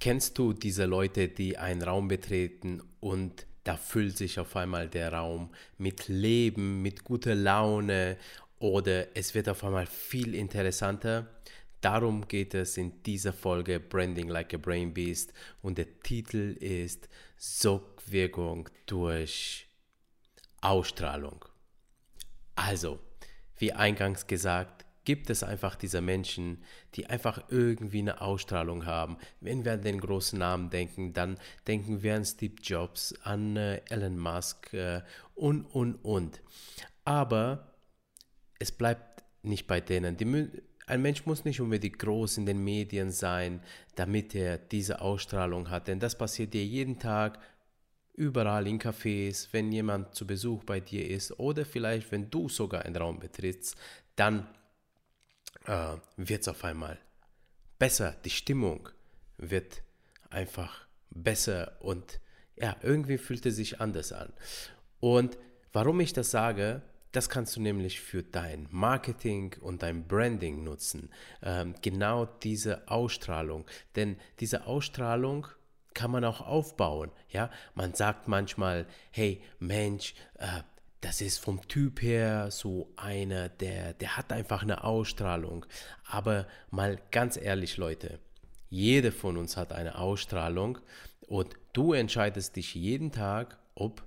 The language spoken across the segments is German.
Kennst du diese Leute, die einen Raum betreten und da füllt sich auf einmal der Raum mit Leben, mit guter Laune oder es wird auf einmal viel interessanter? Darum geht es in dieser Folge Branding Like a Brain Beast und der Titel ist Sogwirkung durch Ausstrahlung. Also, wie eingangs gesagt, gibt es einfach diese Menschen, die einfach irgendwie eine Ausstrahlung haben. Wenn wir an den großen Namen denken, dann denken wir an Steve Jobs, an äh, Elon Musk äh, und, und, und. Aber es bleibt nicht bei denen. Die, ein Mensch muss nicht unbedingt groß in den Medien sein, damit er diese Ausstrahlung hat. Denn das passiert dir jeden Tag überall in Cafés, wenn jemand zu Besuch bei dir ist oder vielleicht wenn du sogar einen Raum betrittst, dann äh, wird es auf einmal besser. Die Stimmung wird einfach besser und ja, irgendwie fühlt es sich anders an. Und warum ich das sage, das kannst du nämlich für dein Marketing und dein Branding nutzen. Ähm, genau diese Ausstrahlung. Denn diese Ausstrahlung kann man auch aufbauen. Ja, man sagt manchmal, hey Mensch, äh, das ist vom Typ her so einer, der, der hat einfach eine Ausstrahlung. Aber mal ganz ehrlich, Leute, jeder von uns hat eine Ausstrahlung und du entscheidest dich jeden Tag, ob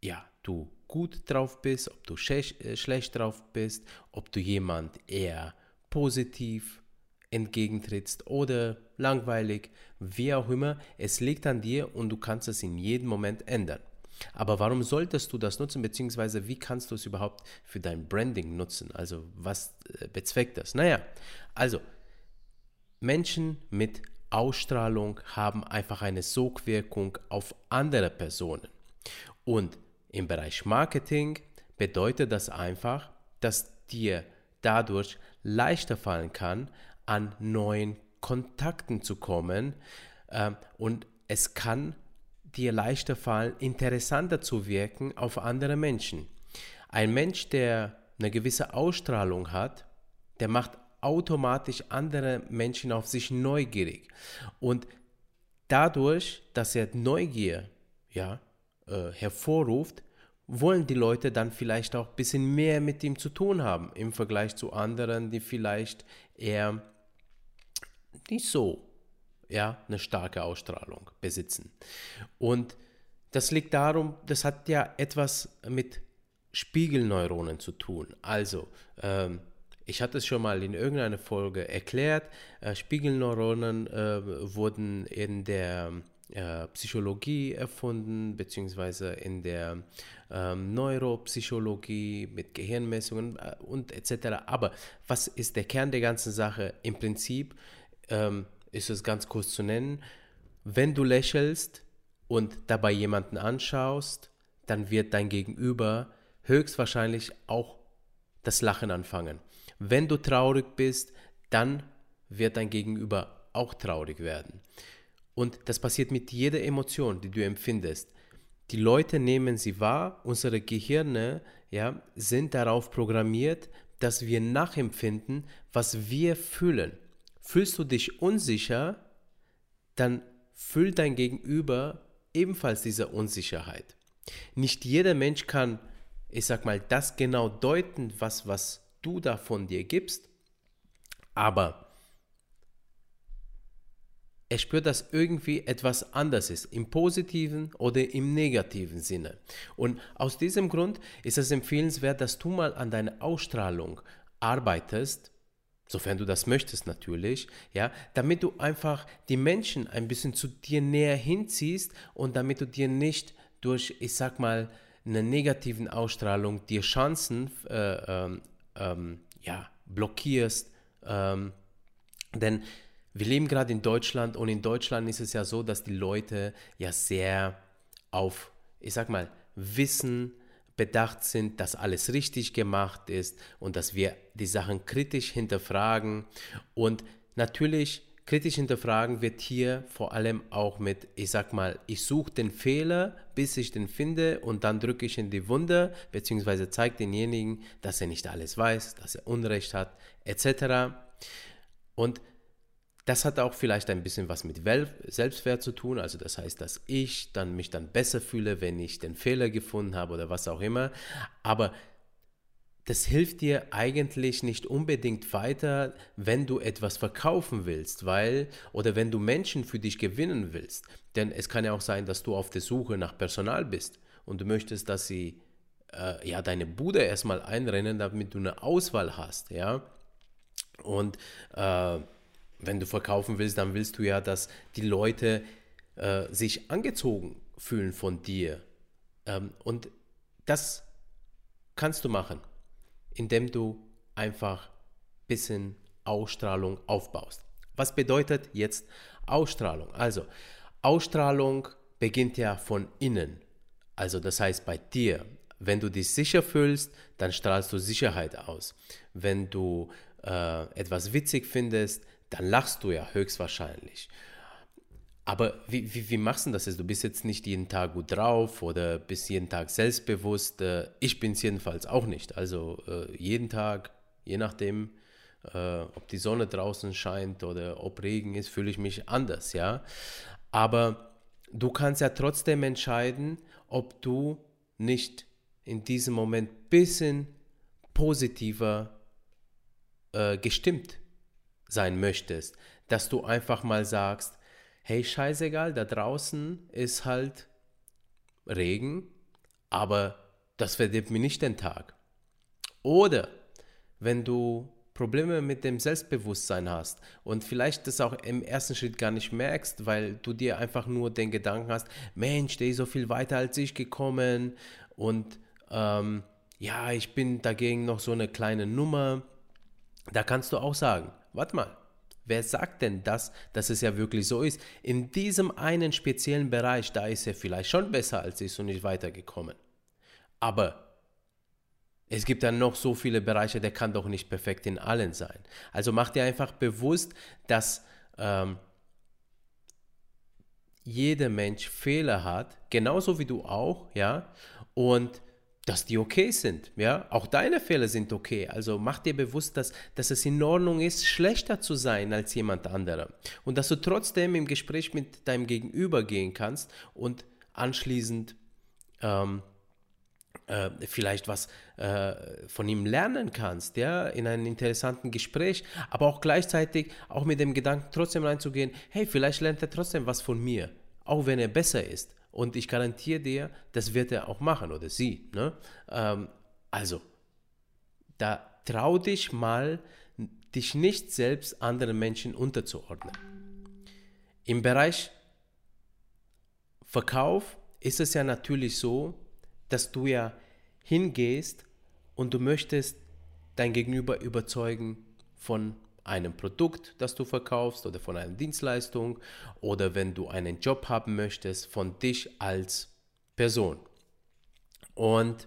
ja, du gut drauf bist, ob du äh, schlecht drauf bist, ob du jemand eher positiv entgegentrittst oder langweilig, wie auch immer. Es liegt an dir und du kannst es in jedem Moment ändern. Aber warum solltest du das nutzen, beziehungsweise wie kannst du es überhaupt für dein Branding nutzen? Also was äh, bezweckt das? Naja, also Menschen mit Ausstrahlung haben einfach eine Sogwirkung auf andere Personen. Und im Bereich Marketing bedeutet das einfach, dass dir dadurch leichter fallen kann, an neuen Kontakten zu kommen äh, und es kann dir leichter fallen, interessanter zu wirken auf andere Menschen. Ein Mensch, der eine gewisse Ausstrahlung hat, der macht automatisch andere Menschen auf sich neugierig. Und dadurch, dass er Neugier ja, äh, hervorruft, wollen die Leute dann vielleicht auch ein bisschen mehr mit ihm zu tun haben im Vergleich zu anderen, die vielleicht eher nicht so ja, eine starke Ausstrahlung besitzen. Und das liegt darum, das hat ja etwas mit Spiegelneuronen zu tun. Also, ähm, ich hatte es schon mal in irgendeiner Folge erklärt, äh, Spiegelneuronen äh, wurden in der äh, Psychologie erfunden, beziehungsweise in der ähm, Neuropsychologie mit Gehirnmessungen äh, und etc. Aber was ist der Kern der ganzen Sache? Im Prinzip ähm, ist es ganz kurz zu nennen, wenn du lächelst und dabei jemanden anschaust, dann wird dein Gegenüber höchstwahrscheinlich auch das Lachen anfangen. Wenn du traurig bist, dann wird dein Gegenüber auch traurig werden. Und das passiert mit jeder Emotion, die du empfindest. Die Leute nehmen sie wahr, unsere Gehirne ja, sind darauf programmiert, dass wir nachempfinden, was wir fühlen. Fühlst du dich unsicher, dann fühlt dein Gegenüber ebenfalls diese Unsicherheit. Nicht jeder Mensch kann, ich sag mal, das genau deuten, was, was du da von dir gibst, aber er spürt, dass irgendwie etwas anders ist, im positiven oder im negativen Sinne. Und aus diesem Grund ist es empfehlenswert, dass du mal an deiner Ausstrahlung arbeitest, sofern du das möchtest natürlich, ja, damit du einfach die Menschen ein bisschen zu dir näher hinziehst und damit du dir nicht durch, ich sag mal, eine negativen Ausstrahlung dir Chancen äh, ähm, ähm, ja, blockierst. Ähm, denn wir leben gerade in Deutschland und in Deutschland ist es ja so, dass die Leute ja sehr auf, ich sag mal, Wissen, bedacht sind, dass alles richtig gemacht ist und dass wir die Sachen kritisch hinterfragen. Und natürlich kritisch hinterfragen wird hier vor allem auch mit, ich sag mal, ich suche den Fehler, bis ich den finde und dann drücke ich in die Wunde, beziehungsweise zeige denjenigen, dass er nicht alles weiß, dass er Unrecht hat, etc. Und Das hat auch vielleicht ein bisschen was mit Selbstwert zu tun, also das heißt, dass ich dann mich dann besser fühle, wenn ich den Fehler gefunden habe oder was auch immer. Aber das hilft dir eigentlich nicht unbedingt weiter, wenn du etwas verkaufen willst, weil oder wenn du Menschen für dich gewinnen willst. Denn es kann ja auch sein, dass du auf der Suche nach Personal bist und du möchtest, dass sie äh, ja deine Bude erstmal einrennen, damit du eine Auswahl hast, ja. Und äh, wenn du verkaufen willst, dann willst du ja, dass die Leute äh, sich angezogen fühlen von dir. Ähm, und das kannst du machen indem du einfach ein bisschen Ausstrahlung aufbaust. Was bedeutet jetzt Ausstrahlung? Also, Ausstrahlung beginnt ja von innen. Also, das heißt bei dir. Wenn du dich sicher fühlst, dann strahlst du Sicherheit aus. Wenn du äh, etwas witzig findest, dann lachst du ja höchstwahrscheinlich. Aber wie, wie, wie machst du das jetzt? Du bist jetzt nicht jeden Tag gut drauf oder bist jeden Tag selbstbewusst. Äh, ich bin es jedenfalls auch nicht. Also äh, jeden Tag, je nachdem, äh, ob die Sonne draußen scheint oder ob Regen ist, fühle ich mich anders, ja. Aber du kannst ja trotzdem entscheiden, ob du nicht in diesem Moment ein bisschen positiver gestimmt sein möchtest. Dass du einfach mal sagst, hey, scheißegal, da draußen ist halt Regen, aber das verdirbt mir nicht den Tag. Oder wenn du Probleme mit dem Selbstbewusstsein hast und vielleicht das auch im ersten Schritt gar nicht merkst, weil du dir einfach nur den Gedanken hast, Mensch, der ist so viel weiter als ich gekommen und ähm, ja, ich bin dagegen noch so eine kleine Nummer, da kannst du auch sagen, warte mal, Wer sagt denn das, dass es ja wirklich so ist? In diesem einen speziellen Bereich, da ist er vielleicht schon besser als ich und nicht weitergekommen. Aber es gibt dann noch so viele Bereiche, der kann doch nicht perfekt in allen sein. Also mach dir einfach bewusst, dass ähm, jeder Mensch Fehler hat, genauso wie du auch, ja, und dass die okay sind. Ja, auch deine Fehler sind okay. Also mach dir bewusst, dass, dass es in Ordnung ist, schlechter zu sein als jemand anderer. Und dass du trotzdem im Gespräch mit deinem Gegenüber gehen kannst und anschließend ähm, äh, vielleicht was äh, von ihm lernen kannst, ja, in einem interessanten Gespräch, aber auch gleichzeitig auch mit dem Gedanken trotzdem reinzugehen, hey, vielleicht lernt er trotzdem was von mir, auch wenn er besser ist. Und ich garantiere dir, das wird er auch machen oder sie. Ne? Ähm, also, da trau dich mal, dich nicht selbst anderen Menschen unterzuordnen. Im Bereich Verkauf ist es ja natürlich so, dass du ja hingehst und du möchtest dein Gegenüber überzeugen von einem Produkt, das du verkaufst oder von einer Dienstleistung oder wenn du einen Job haben möchtest, von dich als Person. Und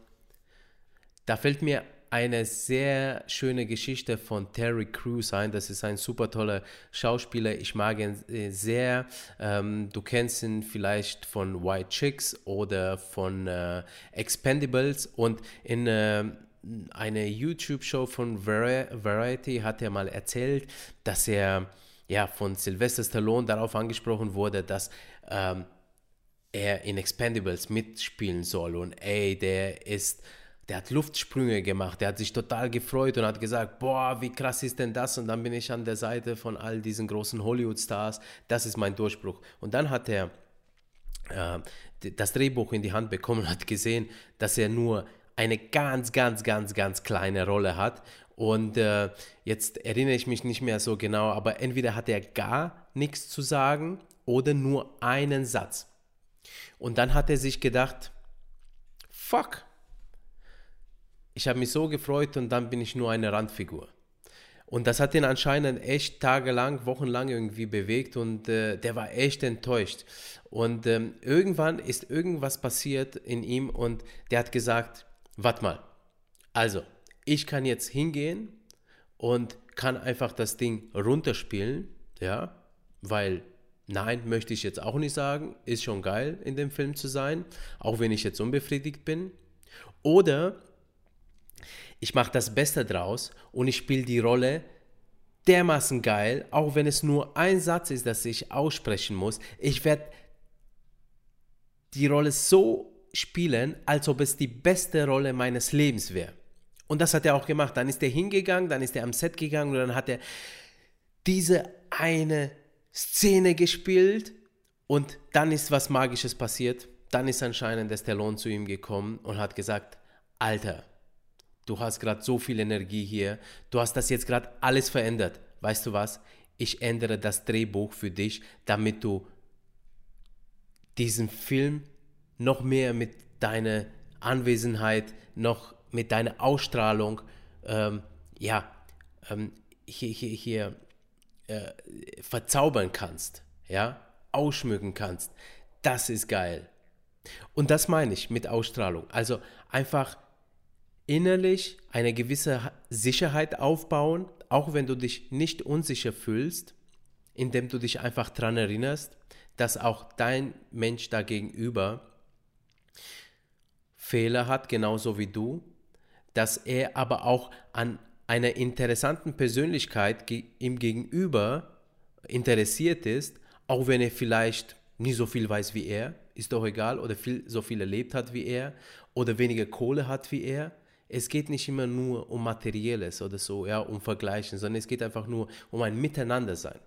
da fällt mir eine sehr schöne Geschichte von Terry Crews ein. Das ist ein super toller Schauspieler. Ich mag ihn äh, sehr. Ähm, du kennst ihn vielleicht von White Chicks oder von äh, Expendables. Und in äh, eine YouTube-Show von Variety hat er mal erzählt, dass er ja von Sylvester Stallone darauf angesprochen wurde, dass ähm, er in Expendables mitspielen soll und ey, der ist, der hat Luftsprünge gemacht, der hat sich total gefreut und hat gesagt, boah, wie krass ist denn das? Und dann bin ich an der Seite von all diesen großen Hollywood-Stars, das ist mein Durchbruch. Und dann hat er äh, das Drehbuch in die Hand bekommen und hat gesehen, dass er nur eine ganz, ganz, ganz, ganz kleine Rolle hat. Und äh, jetzt erinnere ich mich nicht mehr so genau, aber entweder hat er gar nichts zu sagen oder nur einen Satz. Und dann hat er sich gedacht, fuck, ich habe mich so gefreut und dann bin ich nur eine Randfigur. Und das hat ihn anscheinend echt tagelang, wochenlang irgendwie bewegt und äh, der war echt enttäuscht. Und ähm, irgendwann ist irgendwas passiert in ihm und der hat gesagt, warte mal. Also, ich kann jetzt hingehen und kann einfach das Ding runterspielen, ja, weil nein, möchte ich jetzt auch nicht sagen, ist schon geil in dem Film zu sein, auch wenn ich jetzt unbefriedigt bin. Oder ich mache das Beste draus und ich spiele die Rolle dermaßen geil, auch wenn es nur ein Satz ist, das ich aussprechen muss. Ich werde die Rolle so spielen, als ob es die beste Rolle meines Lebens wäre. Und das hat er auch gemacht. Dann ist er hingegangen, dann ist er am Set gegangen und dann hat er diese eine Szene gespielt und dann ist was Magisches passiert. Dann ist anscheinend der Stallone zu ihm gekommen und hat gesagt, Alter, du hast gerade so viel Energie hier, du hast das jetzt gerade alles verändert. Weißt du was? Ich ändere das Drehbuch für dich, damit du diesen Film noch mehr mit deiner Anwesenheit, noch mit deiner Ausstrahlung, ähm, ja, ähm, hier, hier, hier äh, verzaubern kannst, ja, ausschmücken kannst. Das ist geil. Und das meine ich mit Ausstrahlung. Also einfach innerlich eine gewisse Sicherheit aufbauen, auch wenn du dich nicht unsicher fühlst, indem du dich einfach daran erinnerst, dass auch dein Mensch dagegenüber Fehler hat, genauso wie du, dass er aber auch an einer interessanten Persönlichkeit ihm gegenüber interessiert ist, auch wenn er vielleicht nie so viel weiß wie er, ist doch egal, oder viel, so viel erlebt hat wie er, oder weniger Kohle hat wie er. Es geht nicht immer nur um Materielles oder so, ja, um Vergleichen, sondern es geht einfach nur um ein Miteinandersein.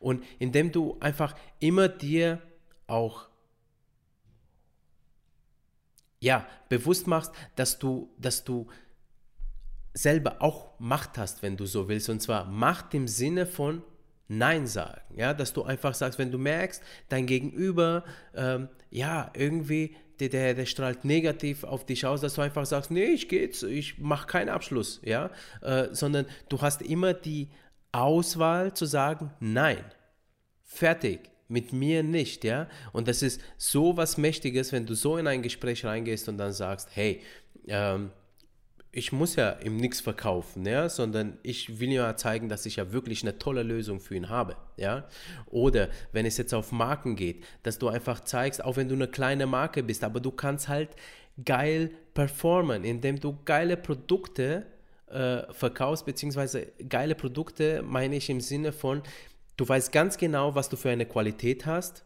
Und indem du einfach immer dir auch ja, bewusst machst, dass du, dass du selber auch Macht hast, wenn du so willst. Und zwar Macht im Sinne von Nein sagen. Ja, dass du einfach sagst, wenn du merkst, dein Gegenüber, ähm, ja, irgendwie, der, der, der, strahlt negativ auf dich aus, dass du einfach sagst, nee, ich geht's, ich mache keinen Abschluss, ja, äh, sondern du hast immer die Auswahl zu sagen, nein, fertig, mit mir nicht, ja. Und das ist so was Mächtiges, wenn du so in ein Gespräch reingehst und dann sagst, hey, ähm, ich muss ja ihm nichts verkaufen, ja, sondern ich will ja zeigen, dass ich ja wirklich eine tolle Lösung für ihn habe, ja. Oder wenn es jetzt auf Marken geht, dass du einfach zeigst, auch wenn du eine kleine Marke bist, aber du kannst halt geil performen, indem du geile Produkte äh, verkaufst, beziehungsweise geile Produkte meine ich im Sinne von, du weißt ganz genau, was du für eine Qualität hast,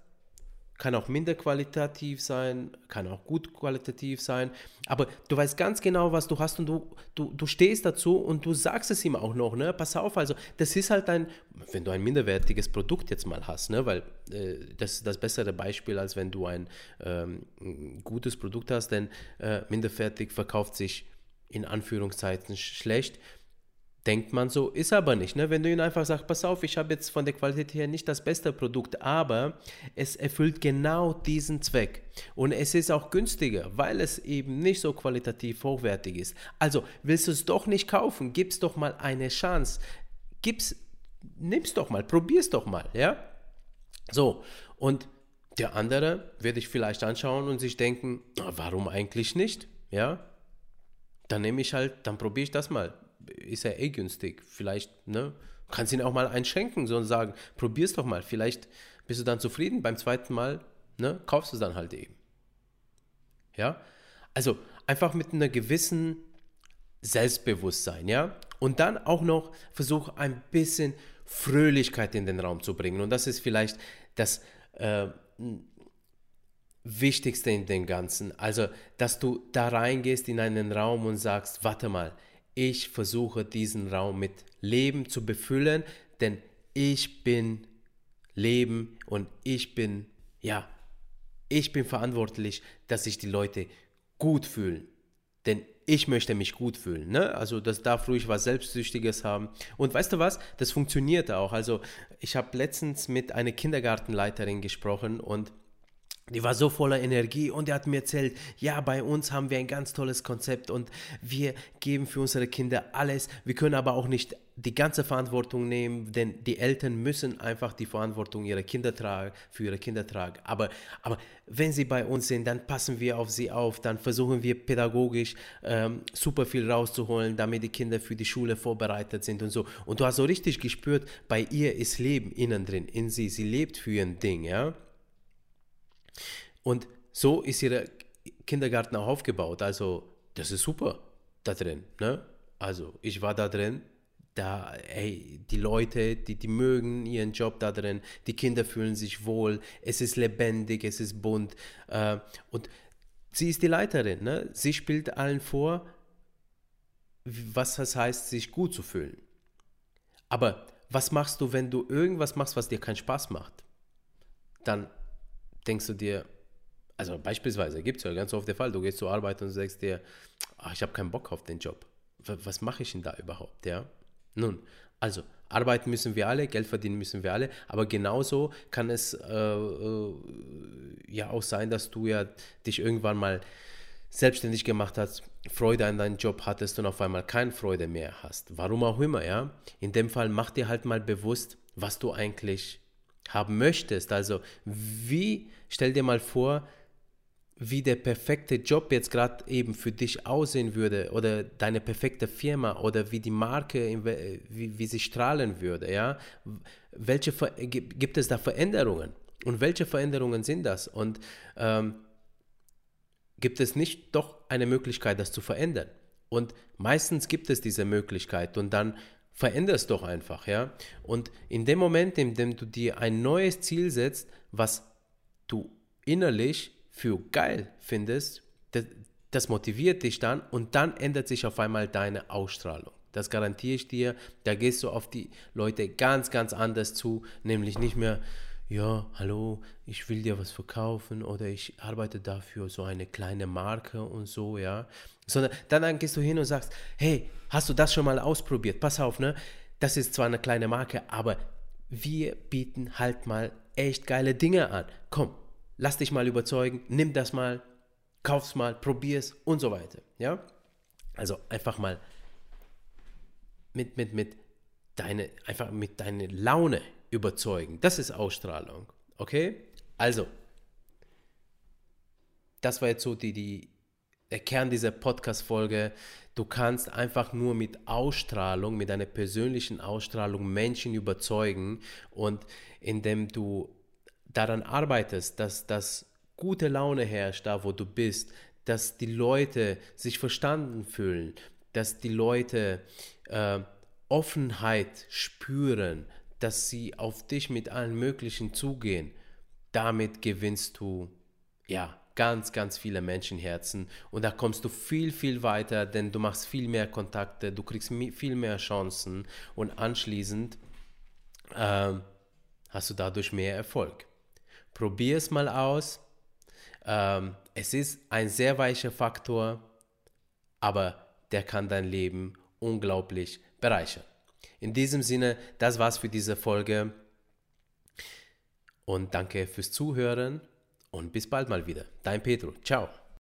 kann auch minder qualitativ sein, kann auch gut qualitativ sein, aber du weißt ganz genau, was du hast und du, du, du stehst dazu und du sagst es ihm auch noch, ne? Pass auf, also das ist halt ein, wenn du ein minderwertiges Produkt jetzt mal hast, ne? Weil äh, das ist das bessere Beispiel, als wenn du ein ähm, gutes Produkt hast, denn äh, minderwertig verkauft sich in Anführungszeichen schlecht denkt man so, ist aber nicht. Ne? Wenn du ihnen einfach sagst, pass auf, ich habe jetzt von der Qualität her nicht das beste Produkt, aber es erfüllt genau diesen Zweck. Und es ist auch günstiger, weil es eben nicht so qualitativ hochwertig ist. Also willst du es doch nicht kaufen, gib's doch mal eine Chance. Gib's, nimm's doch mal, probier's doch mal, ja? So, und der andere werde ich vielleicht anschauen und sich denken, warum eigentlich nicht, ja? Dann nehme ich halt, dann probiere ich das mal ist ja eh günstig. Vielleicht, ne? Kannst ihn auch mal einschenken, so und sagen, probier's doch mal. Vielleicht bist du dann zufrieden. Beim zweiten Mal, ne, kaufst du es dann halt eben. Ja? Also einfach mit einer gewissen Selbstbewusstsein, ja? Und dann auch noch versuch ein bisschen Fröhlichkeit in den Raum zu bringen. Und das ist vielleicht das äh, Wichtigste in dem Ganzen. Also, dass du da reingehst in einen Raum und sagst, warte mal, ich versuche diesen Raum mit Leben zu befüllen, denn ich bin Leben und ich bin, ja, ich bin verantwortlich, dass sich die Leute gut fühlen. Denn ich möchte mich gut fühlen. Ne? Also das darf ruhig was Selbstsüchtiges haben. Und weißt du was? Das funktioniert auch. Also ich habe letztens mit einer Kindergartenleiterin gesprochen und die war so voller Energie und er hat mir erzählt, ja, bei uns haben wir ein ganz tolles Konzept und wir geben für unsere Kinder alles. Wir können aber auch nicht die ganze Verantwortung nehmen, denn die Eltern müssen einfach die Verantwortung ihrer Kinder tragen, für ihre Kinder tragen. Aber, aber wenn sie bei uns sind, dann passen wir auf sie auf, dann versuchen wir pädagogisch ähm, super viel rauszuholen, damit die Kinder für die Schule vorbereitet sind und so. Und du hast so richtig gespürt, bei ihr ist Leben innen drin, in sie. Sie lebt für ihr Ding, ja. Und so ist ihr Kindergarten auch aufgebaut. Also, das ist super da drin. Ne? Also, ich war da drin. da, ey, die Leute, die, die mögen ihren Job da drin, die Kinder fühlen sich wohl, es ist lebendig, es ist bunt. Äh, und sie ist die Leiterin, ne? sie spielt allen vor, was das heißt, sich gut zu fühlen. Aber was machst du, wenn du irgendwas machst, was dir keinen Spaß macht? Dann denkst du dir, also beispielsweise gibt es ja ganz oft der Fall, du gehst zur Arbeit und sagst dir, ach, ich habe keinen Bock auf den Job. Was mache ich denn da überhaupt? Ja? Nun, also arbeiten müssen wir alle, Geld verdienen müssen wir alle, aber genauso kann es äh, äh, ja auch sein, dass du ja dich irgendwann mal selbstständig gemacht hast, Freude an deinem Job hattest und auf einmal keine Freude mehr hast. Warum auch immer, ja. In dem Fall mach dir halt mal bewusst, was du eigentlich haben möchtest. Also wie, stell dir mal vor, wie der perfekte Job jetzt gerade eben für dich aussehen würde oder deine perfekte Firma oder wie die Marke, wie, wie sie strahlen würde, ja. Welche gibt es da Veränderungen? Und welche Veränderungen sind das? Und ähm, gibt es nicht doch eine Möglichkeit, das zu verändern? Und meistens gibt es diese Möglichkeit und dann veränderst doch einfach, ja. Und in dem Moment, in dem du dir ein neues Ziel setzt, was du innerlich für geil findest, das, das motiviert dich dann und dann ändert sich auf einmal deine Ausstrahlung. Das garantiere ich dir. Da gehst du auf die Leute ganz, ganz anders zu, nämlich nicht mehr, ja, hallo, ich will dir was verkaufen oder ich arbeite dafür so eine kleine Marke und so, ja. Sondern dann, gehst du hin und sagst, hey, hast du das schon mal ausprobiert? Pass auf, ne? Das ist zwar eine kleine Marke, aber wir bieten halt mal echt geile Dinge an. Komm, lass dich mal überzeugen, nimm das mal, kauf's mal, probier's und so weiter. Ja? Also einfach mal mit, mit, mit deine, einfach mit deiner Laune überzeugen. Das ist Ausstrahlung. Okay? Also, das war jetzt so die, die, der Kern dieser Podcast-Folge. Du kannst einfach nur mit Ausstrahlung, mit deiner persönlichen Ausstrahlung Menschen überzeugen und indem du daran arbeitest, dass das gute Laune herrscht, da wo du bist, dass die Leute sich verstanden fühlen, dass die Leute äh, Offenheit spüren, dass sie auf dich mit allen möglichen zugehen, damit gewinnst du ja ganz, ganz viele Menschenherzen und da kommst du viel, viel weiter, denn du machst viel mehr Kontakte, du kriegst viel mehr Chancen und anschließend äh, hast du dadurch mehr Erfolg. Probier es mal aus. Ähm, es ist ein sehr weicher Faktor, aber der kann dein Leben unglaublich bereichern. In diesem Sinne, das war's für diese Folge. Und danke fürs Zuhören und bis bald mal wieder. Dein Petro. Ciao.